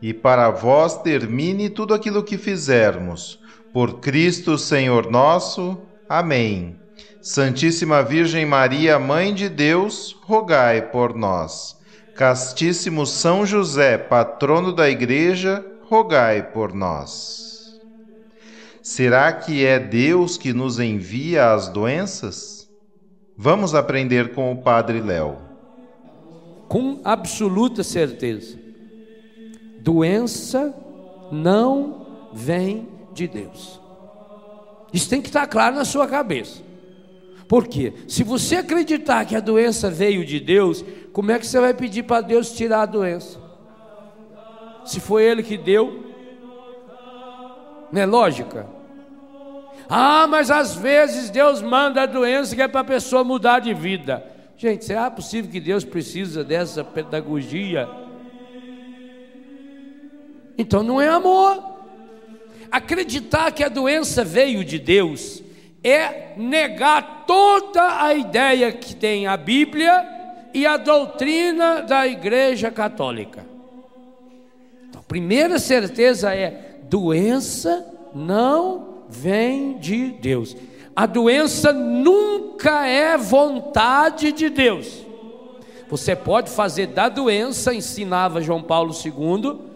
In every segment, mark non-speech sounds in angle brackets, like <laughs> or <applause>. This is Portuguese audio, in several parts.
e para vós termine tudo aquilo que fizermos. Por Cristo, Senhor nosso. Amém. Santíssima Virgem Maria, Mãe de Deus, rogai por nós. Castíssimo São José, patrono da Igreja, rogai por nós. Será que é Deus que nos envia as doenças? Vamos aprender com o Padre Léo com absoluta certeza: doença não vem de Deus. Isso tem que estar claro na sua cabeça. Por quê? Se você acreditar que a doença veio de Deus, como é que você vai pedir para Deus tirar a doença? Se foi Ele que deu, não é lógica? Ah, mas às vezes Deus manda a doença que é para a pessoa mudar de vida. Gente, será possível que Deus precisa dessa pedagogia? Então não é amor. Acreditar que a doença veio de Deus é negar toda a ideia que tem a Bíblia e a doutrina da Igreja Católica. Então, a primeira certeza é: doença não vem de Deus. A doença nunca é vontade de Deus. Você pode fazer da doença, ensinava João Paulo II,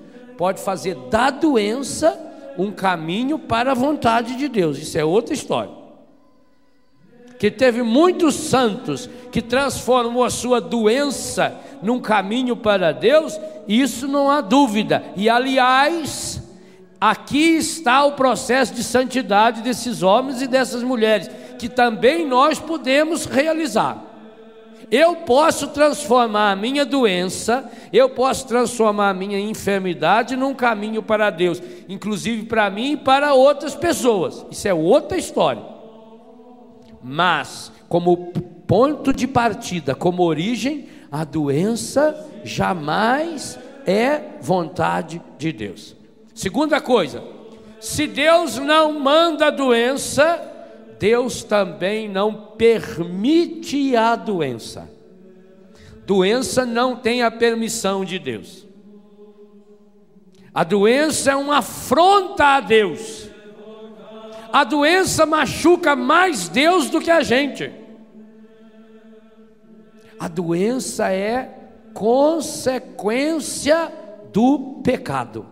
pode fazer da doença um caminho para a vontade de Deus. Isso é outra história. Que teve muitos santos que transformou a sua doença num caminho para Deus, isso não há dúvida. E aliás, Aqui está o processo de santidade desses homens e dessas mulheres, que também nós podemos realizar. Eu posso transformar a minha doença, eu posso transformar a minha enfermidade num caminho para Deus, inclusive para mim e para outras pessoas. Isso é outra história. Mas, como ponto de partida, como origem, a doença jamais é vontade de Deus. Segunda coisa, se Deus não manda a doença, Deus também não permite a doença. Doença não tem a permissão de Deus. A doença é uma afronta a Deus. A doença machuca mais Deus do que a gente. A doença é consequência do pecado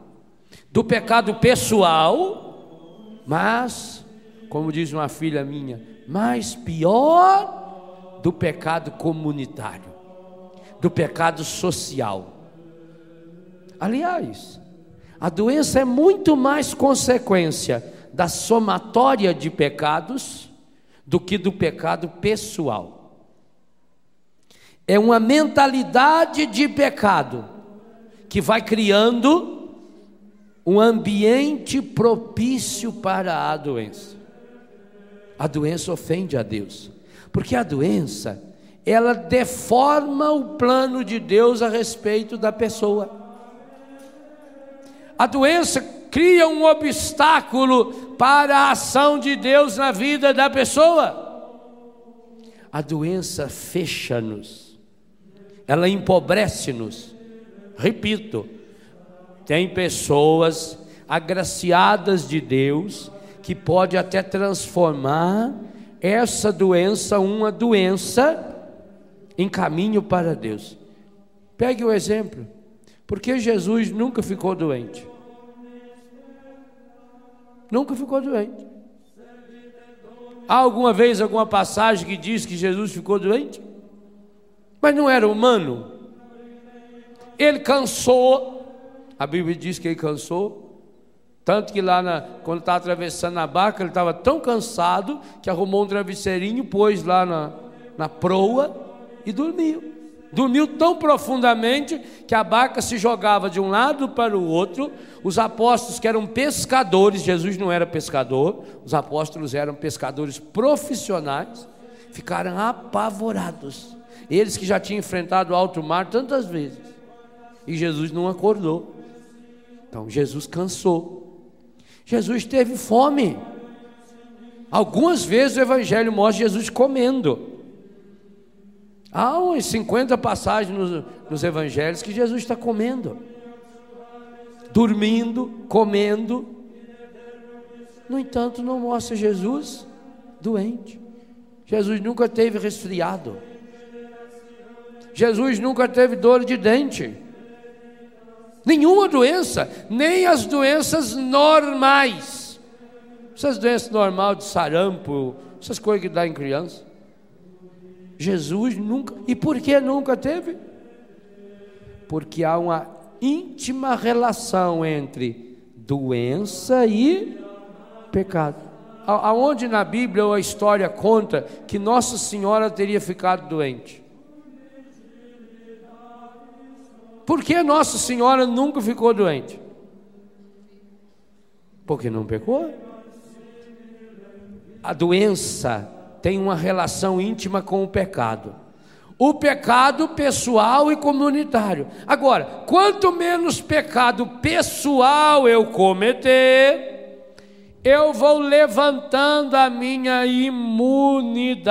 do pecado pessoal, mas, como diz uma filha minha, mais pior do pecado comunitário, do pecado social. Aliás, a doença é muito mais consequência da somatória de pecados do que do pecado pessoal. É uma mentalidade de pecado que vai criando um ambiente propício para a doença. A doença ofende a Deus, porque a doença, ela deforma o plano de Deus a respeito da pessoa. A doença cria um obstáculo para a ação de Deus na vida da pessoa. A doença fecha-nos, ela empobrece-nos. Repito, tem pessoas agraciadas de Deus que pode até transformar essa doença uma doença em caminho para Deus. Pegue o exemplo. Porque Jesus nunca ficou doente. Nunca ficou doente. Há alguma vez alguma passagem que diz que Jesus ficou doente? Mas não era humano. Ele cansou. A Bíblia diz que ele cansou. Tanto que lá, na, quando estava atravessando a barca, ele estava tão cansado que arrumou um travesseirinho, pôs lá na, na proa e dormiu. Dormiu tão profundamente que a barca se jogava de um lado para o outro. Os apóstolos, que eram pescadores, Jesus não era pescador, os apóstolos eram pescadores profissionais, ficaram apavorados. Eles que já tinham enfrentado o alto mar tantas vezes. E Jesus não acordou. Então Jesus cansou. Jesus teve fome. Algumas vezes o Evangelho mostra Jesus comendo. Há umas 50 passagens nos, nos evangelhos que Jesus está comendo, dormindo, comendo. No entanto, não mostra Jesus doente. Jesus nunca teve resfriado. Jesus nunca teve dor de dente. Nenhuma doença, nem as doenças normais. Essas doenças normais de sarampo, essas coisas que dá em criança. Jesus nunca. E por que nunca teve? Porque há uma íntima relação entre doença e pecado. Aonde na Bíblia ou a história conta que Nossa Senhora teria ficado doente? Por que Nossa Senhora nunca ficou doente? Porque não pecou. A doença tem uma relação íntima com o pecado. O pecado pessoal e comunitário. Agora, quanto menos pecado pessoal eu cometer, eu vou levantando a minha imunidade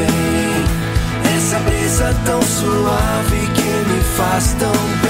vem. Essa brisa tão suave que me faz tão bem.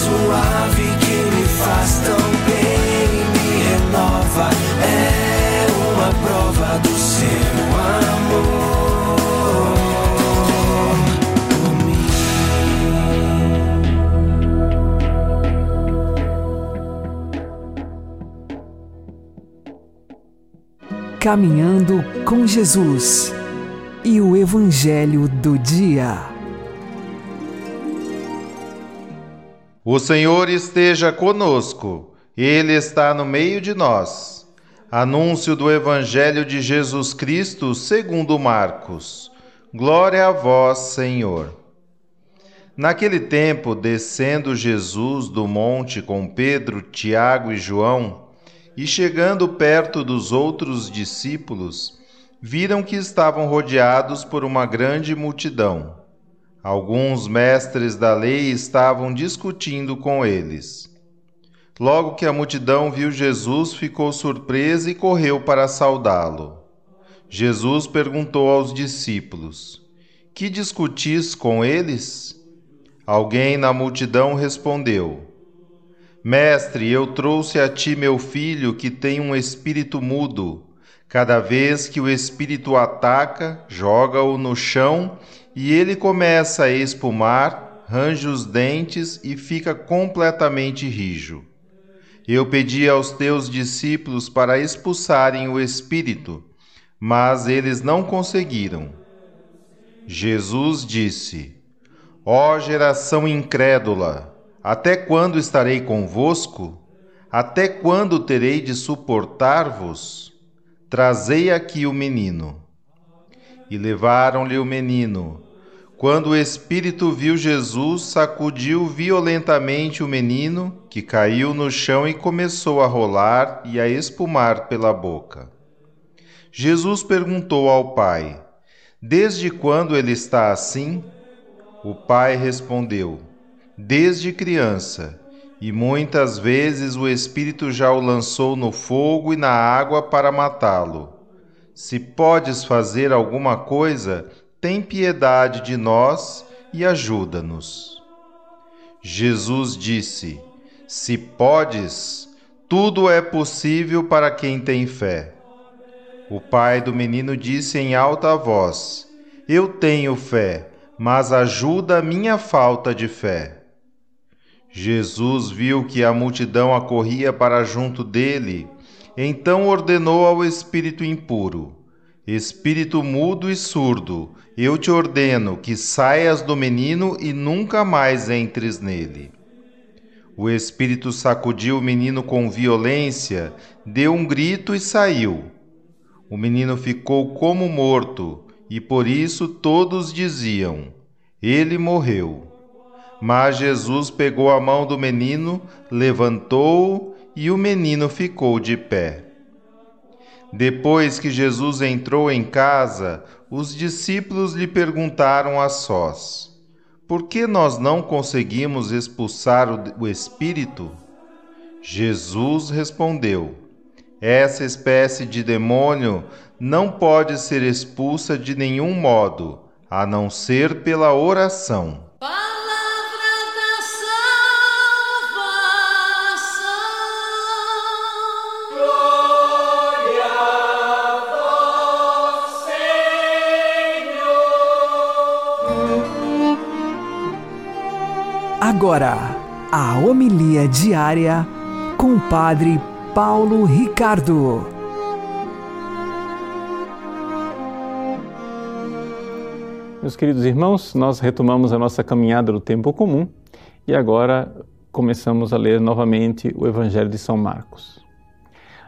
Suave que me faz tão bem, me renova. É uma prova do seu amor. Caminhando com Jesus e o Evangelho do Dia. O Senhor esteja conosco, Ele está no meio de nós. Anúncio do Evangelho de Jesus Cristo segundo Marcos. Glória a vós, Senhor. Naquele tempo, descendo Jesus do monte com Pedro, Tiago e João, e chegando perto dos outros discípulos, viram que estavam rodeados por uma grande multidão. Alguns mestres da lei estavam discutindo com eles. Logo que a multidão viu Jesus, ficou surpresa e correu para saudá-lo. Jesus perguntou aos discípulos: Que discutis com eles? Alguém na multidão respondeu: Mestre, eu trouxe a ti meu filho que tem um espírito mudo. Cada vez que o espírito ataca, joga-o no chão e ele começa a espumar, range os dentes e fica completamente rijo. Eu pedi aos teus discípulos para expulsarem o espírito, mas eles não conseguiram. Jesus disse: Ó geração incrédula, até quando estarei convosco? Até quando terei de suportar-vos? Trazei aqui o menino. E levaram-lhe o menino. Quando o espírito viu Jesus, sacudiu violentamente o menino, que caiu no chão e começou a rolar e a espumar pela boca. Jesus perguntou ao pai: Desde quando ele está assim? O pai respondeu: Desde criança, e muitas vezes o Espírito já o lançou no fogo e na água para matá-lo. Se podes fazer alguma coisa, tem piedade de nós e ajuda-nos. Jesus disse: Se podes, tudo é possível para quem tem fé. O pai do menino disse em alta voz: Eu tenho fé, mas ajuda a minha falta de fé. Jesus viu que a multidão acorria para junto dele, então ordenou ao espírito impuro: Espírito mudo e surdo, eu te ordeno que saias do menino e nunca mais entres nele. O espírito sacudiu o menino com violência, deu um grito e saiu. O menino ficou como morto, e por isso todos diziam: Ele morreu. Mas Jesus pegou a mão do menino, levantou-o e o menino ficou de pé. Depois que Jesus entrou em casa, os discípulos lhe perguntaram a sós: Por que nós não conseguimos expulsar o espírito? Jesus respondeu: Essa espécie de demônio não pode ser expulsa de nenhum modo, a não ser pela oração. Agora, a homilia diária com o Padre Paulo Ricardo. Meus queridos irmãos, nós retomamos a nossa caminhada do tempo comum e agora começamos a ler novamente o Evangelho de São Marcos.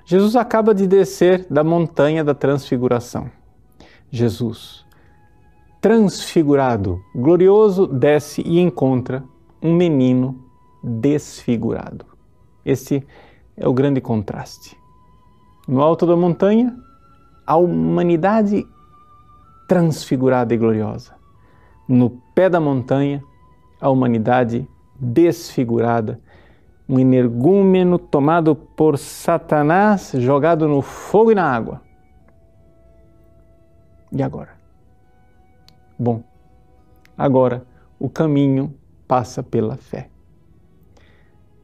Jesus acaba de descer da montanha da transfiguração. Jesus, transfigurado, glorioso, desce e encontra um menino desfigurado. Esse é o grande contraste. No alto da montanha, a humanidade transfigurada e gloriosa. No pé da montanha, a humanidade desfigurada, um energúmeno tomado por Satanás, jogado no fogo e na água. E agora? Bom, agora o caminho passa pela fé.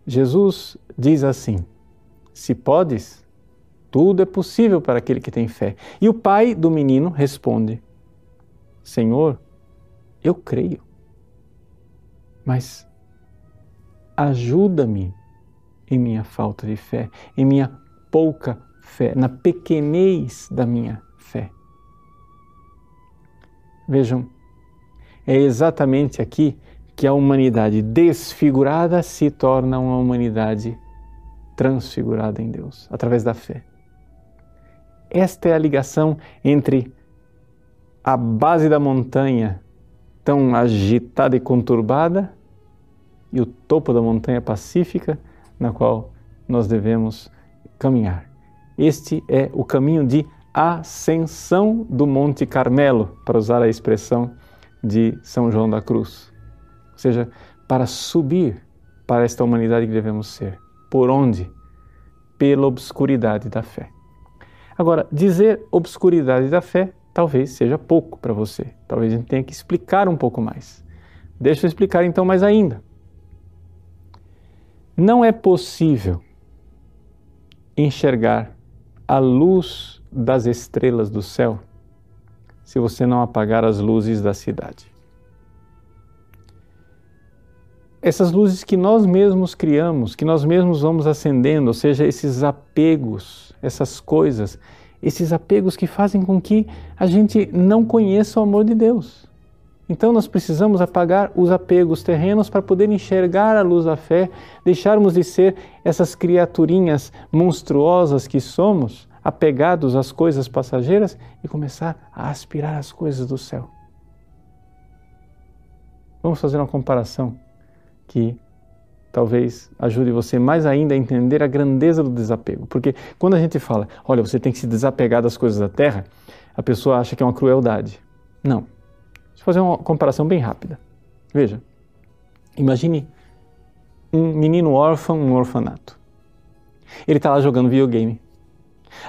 Jesus diz assim: Se podes, tudo é possível para aquele que tem fé. E o pai do menino responde: Senhor, eu creio, mas ajuda-me em minha falta de fé, em minha pouca fé, na pequenez da minha fé. Vejam, é exatamente aqui que a humanidade desfigurada se torna uma humanidade transfigurada em Deus, através da fé. Esta é a ligação entre a base da montanha, tão agitada e conturbada, e o topo da montanha pacífica, na qual nós devemos caminhar. Este é o caminho de ascensão do Monte Carmelo, para usar a expressão de São João da Cruz. Ou seja, para subir para esta humanidade que devemos ser. Por onde? Pela obscuridade da fé. Agora, dizer obscuridade da fé talvez seja pouco para você. Talvez a gente tenha que explicar um pouco mais. Deixa eu explicar então mais ainda. Não é possível enxergar a luz das estrelas do céu se você não apagar as luzes da cidade. Essas luzes que nós mesmos criamos, que nós mesmos vamos acendendo, ou seja, esses apegos, essas coisas, esses apegos que fazem com que a gente não conheça o amor de Deus. Então nós precisamos apagar os apegos terrenos para poder enxergar a luz da fé, deixarmos de ser essas criaturinhas monstruosas que somos, apegados às coisas passageiras e começar a aspirar as coisas do céu. Vamos fazer uma comparação que talvez ajude você mais ainda a entender a grandeza do desapego. Porque quando a gente fala, olha, você tem que se desapegar das coisas da terra, a pessoa acha que é uma crueldade. Não Deixa eu fazer uma comparação bem rápida. Veja, imagine um menino órfão num orfanato. Ele está lá jogando videogame.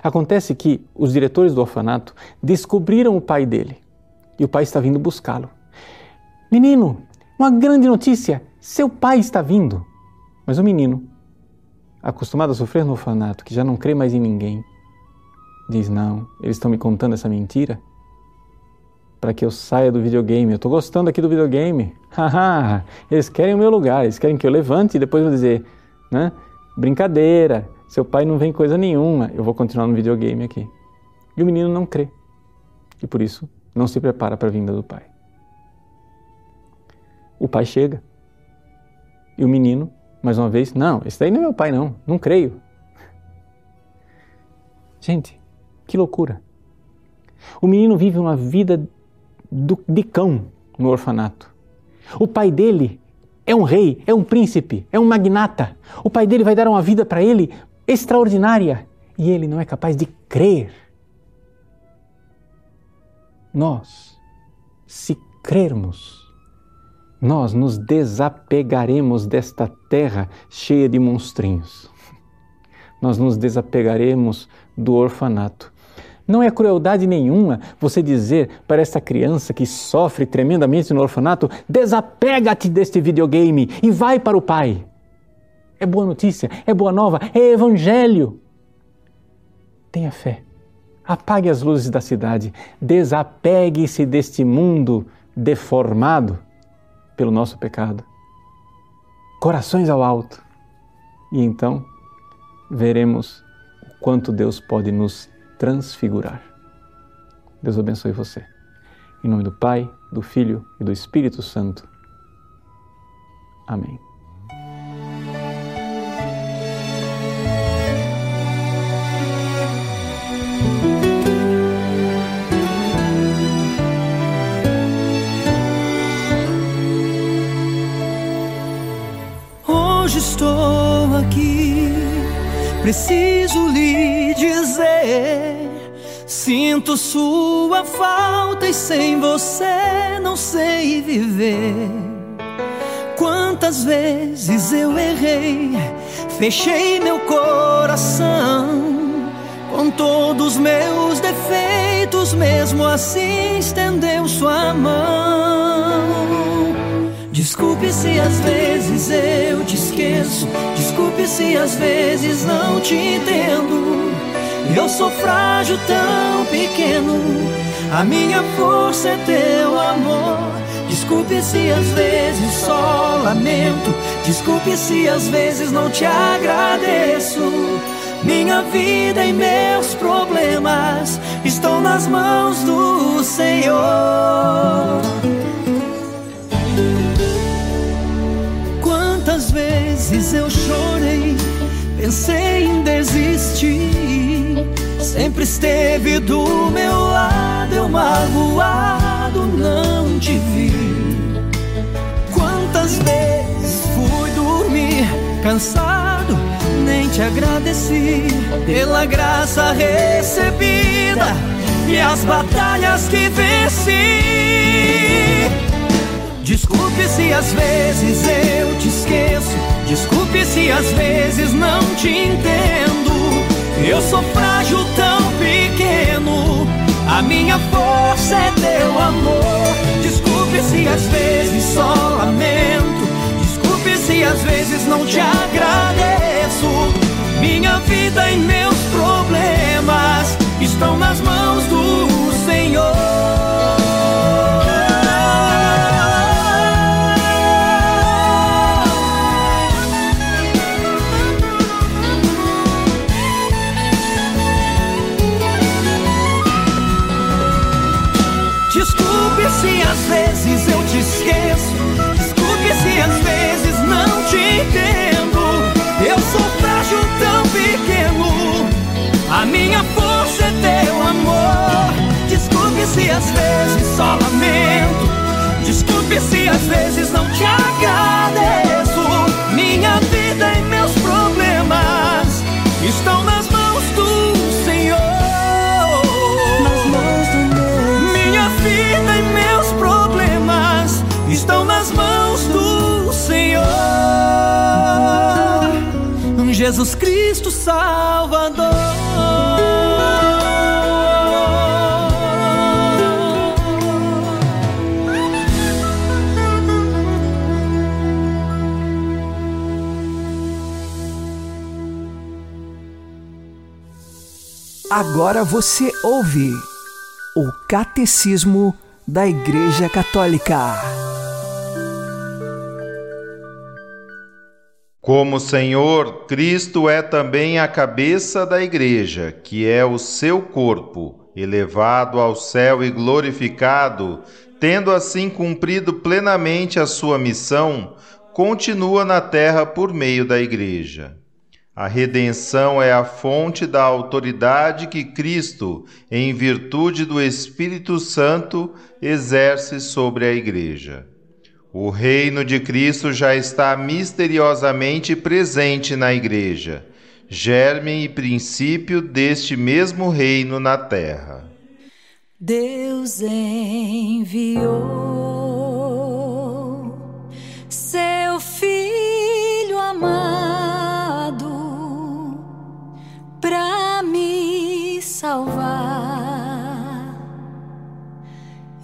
Acontece que os diretores do orfanato descobriram o pai dele e o pai está vindo buscá-lo. Menino, uma grande notícia! Seu pai está vindo! Mas o menino, acostumado a sofrer no orfanato, que já não crê mais em ninguém, diz: Não, eles estão me contando essa mentira para que eu saia do videogame. Eu estou gostando aqui do videogame. <laughs> Haha, eles querem o meu lugar, eles querem que eu levante e depois vou dizer, né? Brincadeira, seu pai não vem coisa nenhuma, eu vou continuar no videogame aqui. E o menino não crê. E por isso não se prepara para a vinda do pai. O pai chega. E o menino, mais uma vez, não, esse daí não é meu pai, não, não creio. Gente, que loucura. O menino vive uma vida do, de cão no orfanato. O pai dele é um rei, é um príncipe, é um magnata. O pai dele vai dar uma vida para ele extraordinária e ele não é capaz de crer. Nós, se crermos, nós nos desapegaremos desta terra cheia de monstrinhos. Nós nos desapegaremos do orfanato não é crueldade nenhuma você dizer para essa criança que sofre tremendamente no orfanato: desapega-te deste videogame e vai para o pai. É boa notícia, é boa nova, é evangelho. Tenha fé. Apague as luzes da cidade, desapegue-se deste mundo deformado pelo nosso pecado. Corações ao alto. E então veremos o quanto Deus pode nos transfigurar. Deus abençoe você. Em nome do Pai, do Filho e do Espírito Santo. Amém. Aqui, preciso lhe dizer Sinto sua falta e sem você não sei viver. Quantas vezes eu errei, fechei meu coração com todos meus defeitos, mesmo assim estendeu sua mão. Desculpe se às vezes eu te esqueço, desculpe se às vezes não te entendo. Eu sou frágil, tão pequeno, a minha força é teu amor. Desculpe se às vezes só lamento. Desculpe se às vezes não te agradeço. Minha vida e meus problemas estão nas mãos do Senhor. Vezes eu chorei, pensei em desistir. Sempre esteve do meu lado, eu magoado não te vi. Quantas vezes fui dormir cansado, nem te agradeci pela graça recebida e as batalhas que venci. Desculpe se às vezes eu te esqueço, desculpe se às vezes não te entendo. Eu sou frágil, tão pequeno. A minha força é teu amor. Desculpe se às vezes só lamento. Desculpe se às vezes não te agradeço. Minha vida e meus problemas estão nas mãos do minha força é teu amor. Desculpe se às vezes só lamento. Desculpe se às vezes não te agradeço. Minha vida e meus problemas estão nas mãos do Senhor. Nas mãos do meu Minha vida e meus problemas estão nas mãos do Senhor. Jesus Cristo Salvador. Agora você ouve o Catecismo da Igreja Católica. Como Senhor, Cristo é também a cabeça da Igreja, que é o seu corpo, elevado ao céu e glorificado, tendo assim cumprido plenamente a sua missão, continua na terra por meio da Igreja. A redenção é a fonte da autoridade que Cristo, em virtude do Espírito Santo, exerce sobre a Igreja. O reino de Cristo já está misteriosamente presente na Igreja, germe e princípio deste mesmo reino na terra. Deus enviou seu Filho amado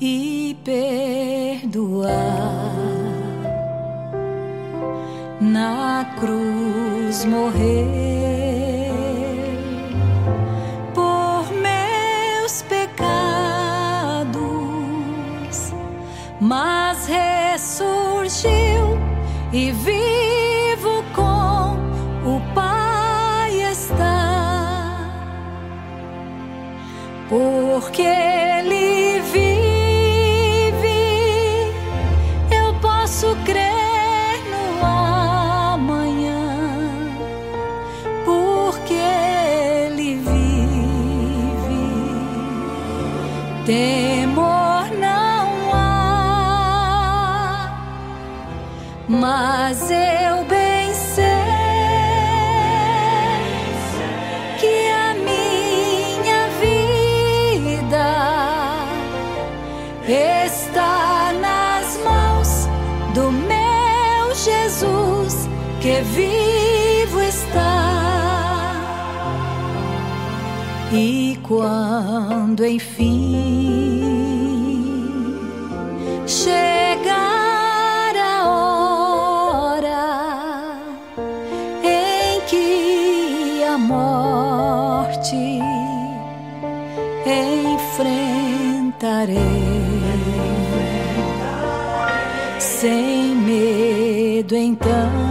e perdoar. Na cruz morrer por meus pecados, mas ressurgiu e vivo com o Pai está, porque mas eu bem sei que a minha vida está nas mãos do meu Jesus que vivo está. E quando enfim sem medo então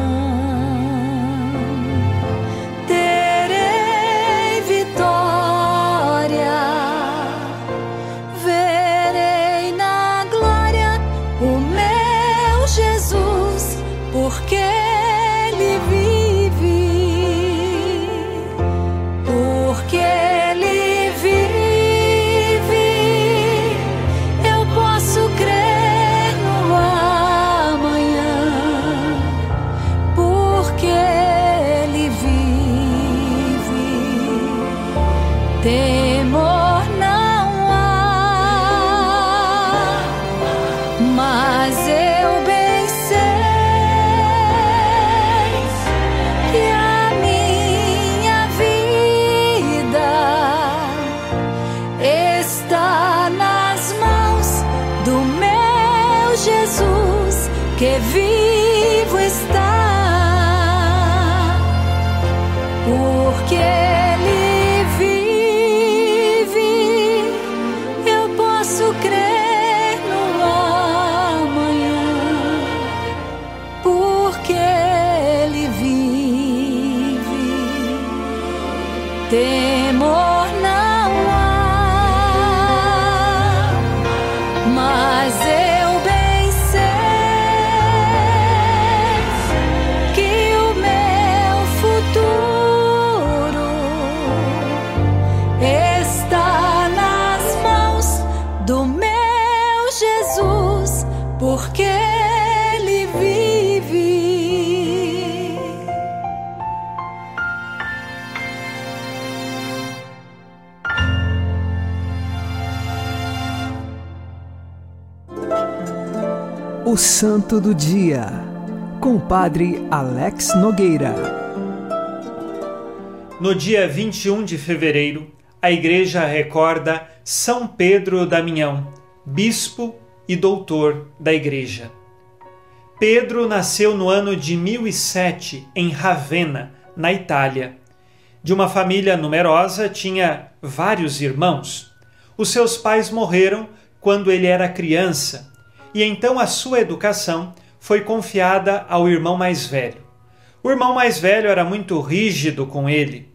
O Santo do Dia, com o Padre Alex Nogueira. No dia 21 de fevereiro, a Igreja recorda São Pedro Damião, bispo e doutor da Igreja. Pedro nasceu no ano de 1007 em Ravenna, na Itália. De uma família numerosa, tinha vários irmãos. Os seus pais morreram quando ele era criança e então a sua educação foi confiada ao irmão mais velho. O irmão mais velho era muito rígido com ele.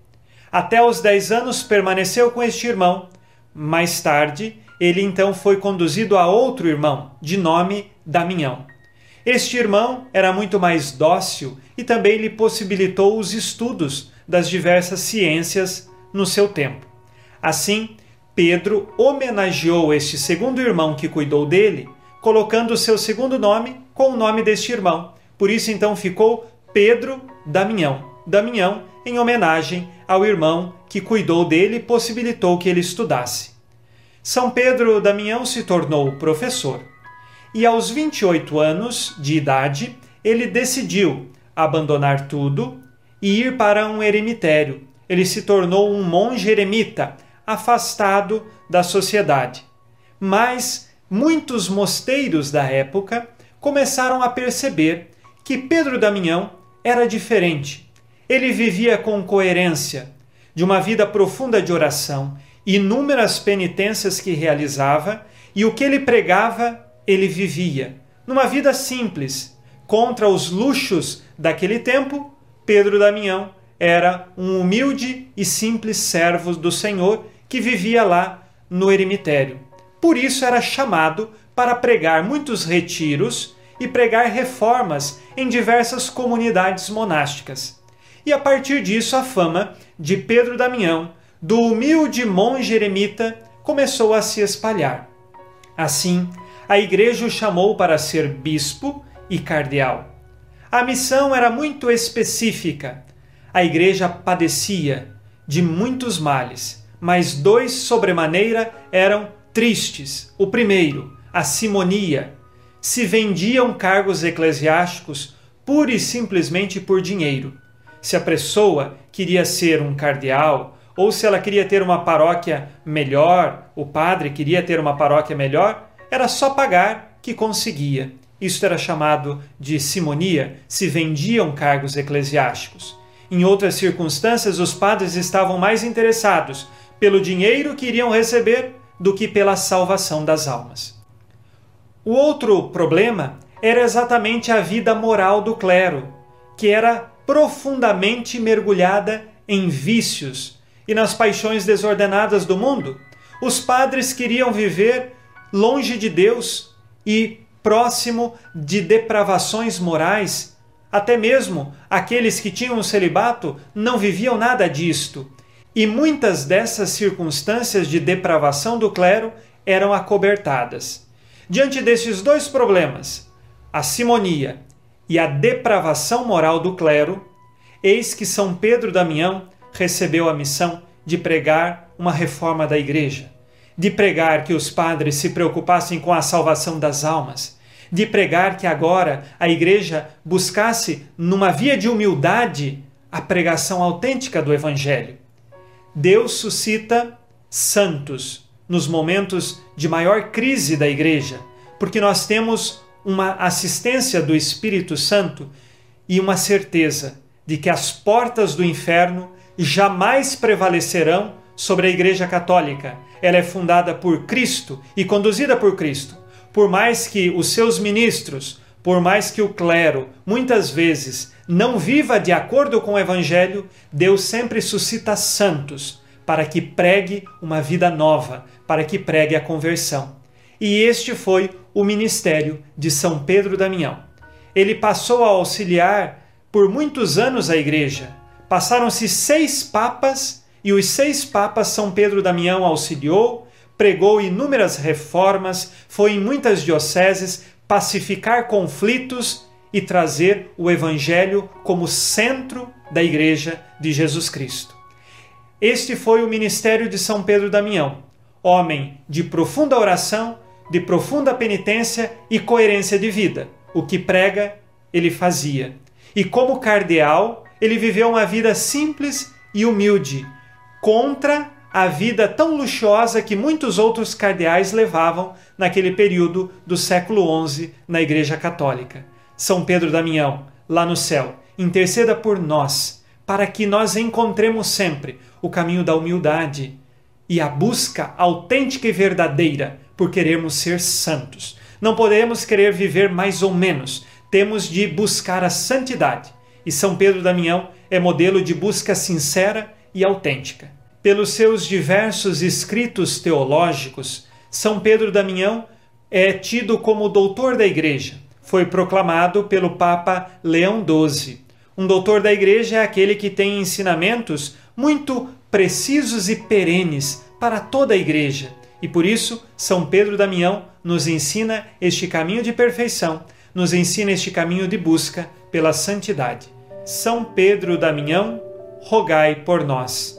Até os 10 anos permaneceu com este irmão. Mais tarde, ele então foi conduzido a outro irmão, de nome Damião. Este irmão era muito mais dócil e também lhe possibilitou os estudos das diversas ciências no seu tempo. Assim, Pedro homenageou este segundo irmão que cuidou dele, colocando o seu segundo nome com o nome deste irmão. Por isso, então, ficou Pedro Damião. Damião, em homenagem ao irmão que cuidou dele e possibilitou que ele estudasse. São Pedro Damião se tornou professor e, aos 28 anos de idade, ele decidiu abandonar tudo e ir para um eremitério. Ele se tornou um monge eremita, afastado da sociedade. Mas muitos mosteiros da época começaram a perceber que Pedro Damião era diferente. Ele vivia com coerência, de uma vida profunda de oração, inúmeras penitências que realizava e o que ele pregava, ele vivia. Numa vida simples, contra os luxos daquele tempo, Pedro Damião era um humilde e simples servo do Senhor que vivia lá no eremitério. Por isso era chamado para pregar muitos retiros e pregar reformas em diversas comunidades monásticas. E a partir disso a fama de Pedro Damião, do humilde monge eremita, começou a se espalhar. Assim, a igreja o chamou para ser bispo e cardeal. A missão era muito específica. A igreja padecia de muitos males, mas dois sobremaneira eram tristes. O primeiro, a simonia. Se vendiam cargos eclesiásticos pura e simplesmente por dinheiro. Se a pessoa queria ser um cardeal, ou se ela queria ter uma paróquia melhor, o padre queria ter uma paróquia melhor, era só pagar que conseguia. Isso era chamado de simonia, se vendiam cargos eclesiásticos. Em outras circunstâncias, os padres estavam mais interessados pelo dinheiro que iriam receber do que pela salvação das almas. O outro problema era exatamente a vida moral do clero, que era profundamente mergulhada em vícios e nas paixões desordenadas do mundo. Os padres queriam viver longe de Deus e próximo de depravações morais. Até mesmo aqueles que tinham o celibato não viviam nada disto. E muitas dessas circunstâncias de depravação do clero eram acobertadas. Diante desses dois problemas, a simonia e a depravação moral do clero, eis que São Pedro Damião recebeu a missão de pregar uma reforma da igreja, de pregar que os padres se preocupassem com a salvação das almas, de pregar que agora a igreja buscasse, numa via de humildade, a pregação autêntica do Evangelho. Deus suscita santos nos momentos de maior crise da igreja, porque nós temos uma assistência do Espírito Santo e uma certeza de que as portas do inferno jamais prevalecerão sobre a Igreja Católica. Ela é fundada por Cristo e conduzida por Cristo. Por mais que os seus ministros, por mais que o clero muitas vezes não viva de acordo com o Evangelho, Deus sempre suscita santos para que pregue uma vida nova, para que pregue a conversão. E este foi o ministério de São Pedro Damião. Ele passou a auxiliar por muitos anos a igreja, Passaram-se seis papas e os seis papas São Pedro Damião auxiliou, pregou inúmeras reformas, foi em muitas dioceses pacificar conflitos e trazer o Evangelho como centro da Igreja de Jesus Cristo. Este foi o ministério de São Pedro Damião, homem de profunda oração, de profunda penitência e coerência de vida. O que prega, ele fazia. E como cardeal, ele viveu uma vida simples e humilde, contra a vida tão luxuosa que muitos outros cardeais levavam naquele período do século XI na Igreja Católica. São Pedro Damião, lá no céu, interceda por nós, para que nós encontremos sempre o caminho da humildade e a busca autêntica e verdadeira por querermos ser santos. Não podemos querer viver mais ou menos, temos de buscar a santidade e São Pedro Damião é modelo de busca sincera e autêntica. Pelos seus diversos escritos teológicos, São Pedro Damião é tido como doutor da Igreja. Foi proclamado pelo Papa Leão XII. Um doutor da Igreja é aquele que tem ensinamentos muito precisos e perenes para toda a Igreja. E por isso, São Pedro Damião nos ensina este caminho de perfeição, nos ensina este caminho de busca pela santidade. São Pedro Damião, rogai por nós.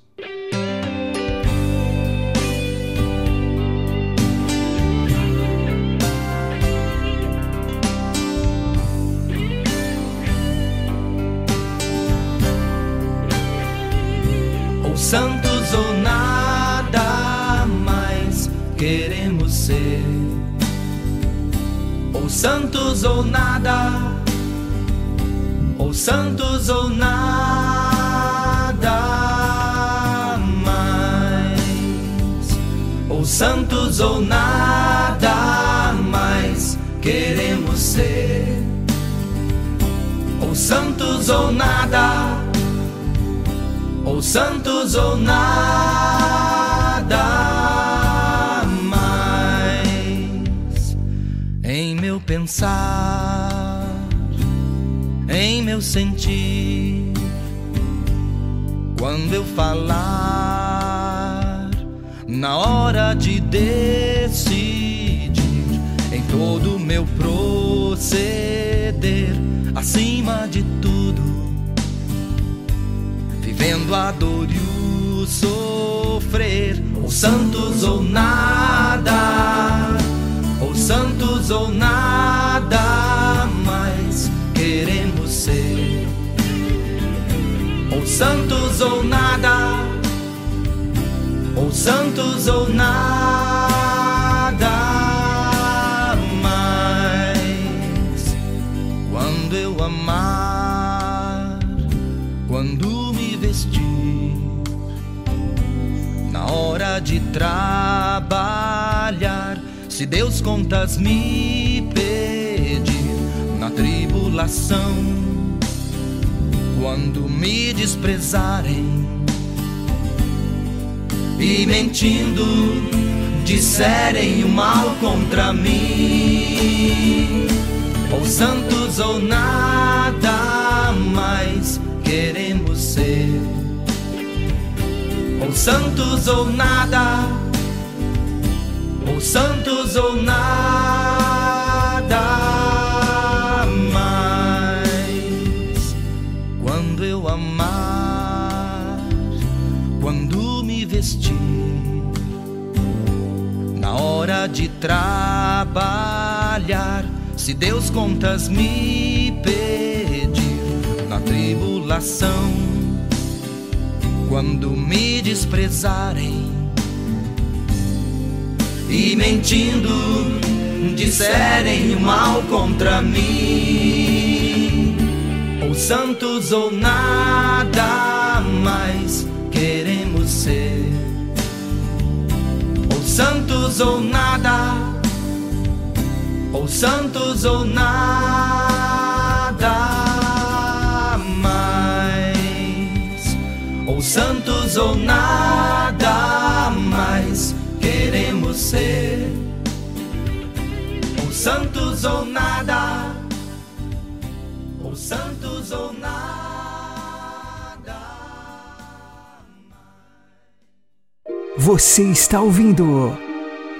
Santos ou nada, ou santos ou nada mais. Ou santos ou nada mais queremos ser. Ou santos ou nada ou santos ou nada pensar, em meu sentir, quando eu falar, na hora de decidir, em todo meu proceder, acima de tudo vivendo a dor e o sofrer, ou santos ou nada, ou santos ou nada, santos ou nada, ou santos ou nada, mas quando eu amar, quando me vestir na hora de trabalhar. Se Deus contas me pedir na tribulação, quando me desprezarem. E mentindo disserem o mal contra mim, ou santos ou nada mais queremos ser. Ou santos ou nada, ou santos ou nada trabalhar, se Deus contas me pedir na tribulação quando me desprezarem e mentindo disserem mal contra mim, ou santos ou nada mais queremos ser, santos ou nada, ou santos ou nada. ou santos ou nada mais queremos ser. Ou santos ou nada, ou santos ou nada. Você está ouvindo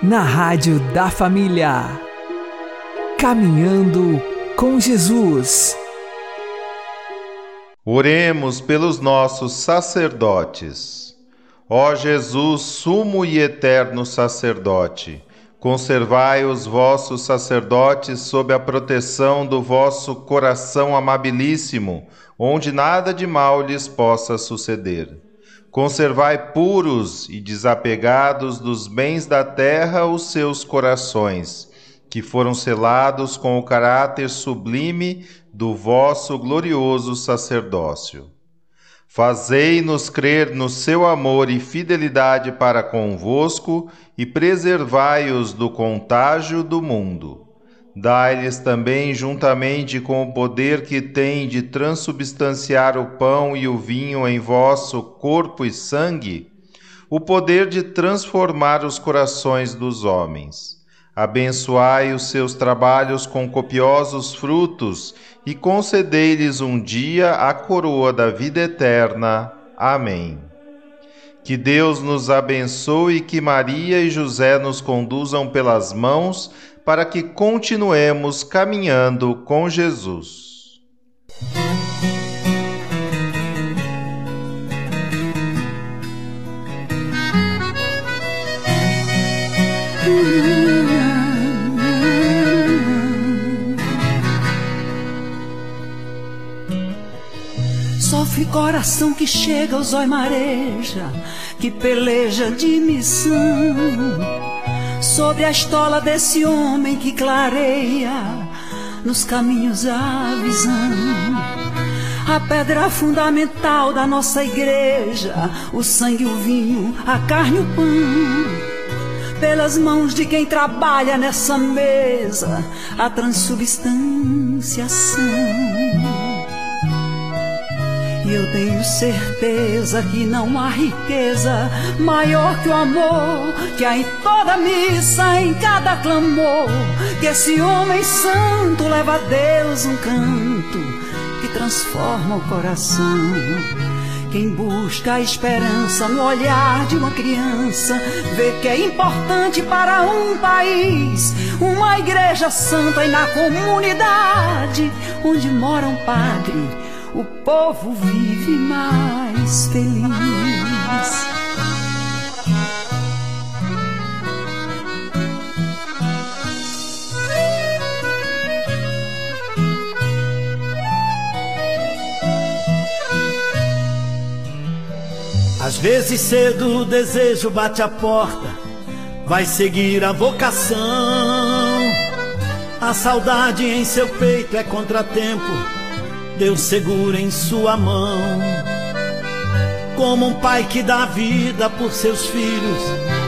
na Rádio da Família. Caminhando com Jesus. Oremos pelos nossos sacerdotes. Ó Jesus, sumo e eterno sacerdote, conservai os vossos sacerdotes sob a proteção do vosso coração amabilíssimo, onde nada de mal lhes possa suceder. Conservai puros e desapegados dos bens da terra os seus corações, que foram selados com o caráter sublime do vosso glorioso sacerdócio. Fazei-nos crer no seu amor e fidelidade para convosco e preservai-os do contágio do mundo. Dai-lhes também, juntamente com o poder que tem de transubstanciar o pão e o vinho em vosso corpo e sangue, o poder de transformar os corações dos homens Abençoai os seus trabalhos com copiosos frutos e concedei-lhes um dia a coroa da vida eterna. Amém. Que Deus nos abençoe e que Maria e José nos conduzam pelas mãos para que continuemos caminhando com Jesus. Sofre coração que chega ao zóio mareja, que peleja de missão. Sobre a estola desse homem que clareia nos caminhos a visão. A pedra fundamental da nossa igreja, o sangue, o vinho, a carne, o pão. Pelas mãos de quem trabalha nessa mesa, a transubstanciação. Eu tenho certeza que não há riqueza maior que o amor que há em toda missa, em cada clamor. Que esse homem santo leva a Deus um canto que transforma o coração. Quem busca a esperança no olhar de uma criança vê que é importante para um país uma igreja santa e na comunidade onde mora um padre o povo vive mais feliz. Às vezes cedo o desejo bate a porta, vai seguir a vocação. A saudade em seu peito é contratempo, Deus segura em sua mão. Como um pai que dá vida por seus filhos,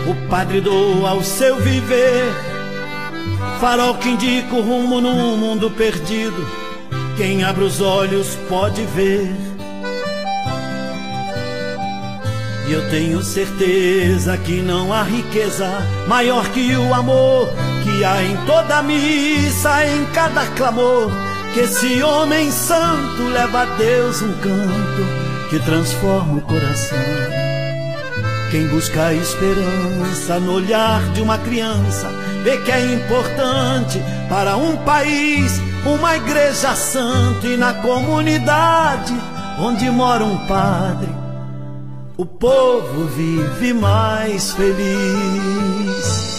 o padre doa o seu viver. Farol que indica o rumo num mundo perdido, quem abre os olhos pode ver. E eu tenho certeza que não há riqueza maior que o amor que há em toda missa, em cada clamor. Que esse homem santo leva a Deus um canto que transforma o coração. Quem busca a esperança no olhar de uma criança vê que é importante para um país uma igreja santa e na comunidade onde mora um padre o povo vive mais feliz.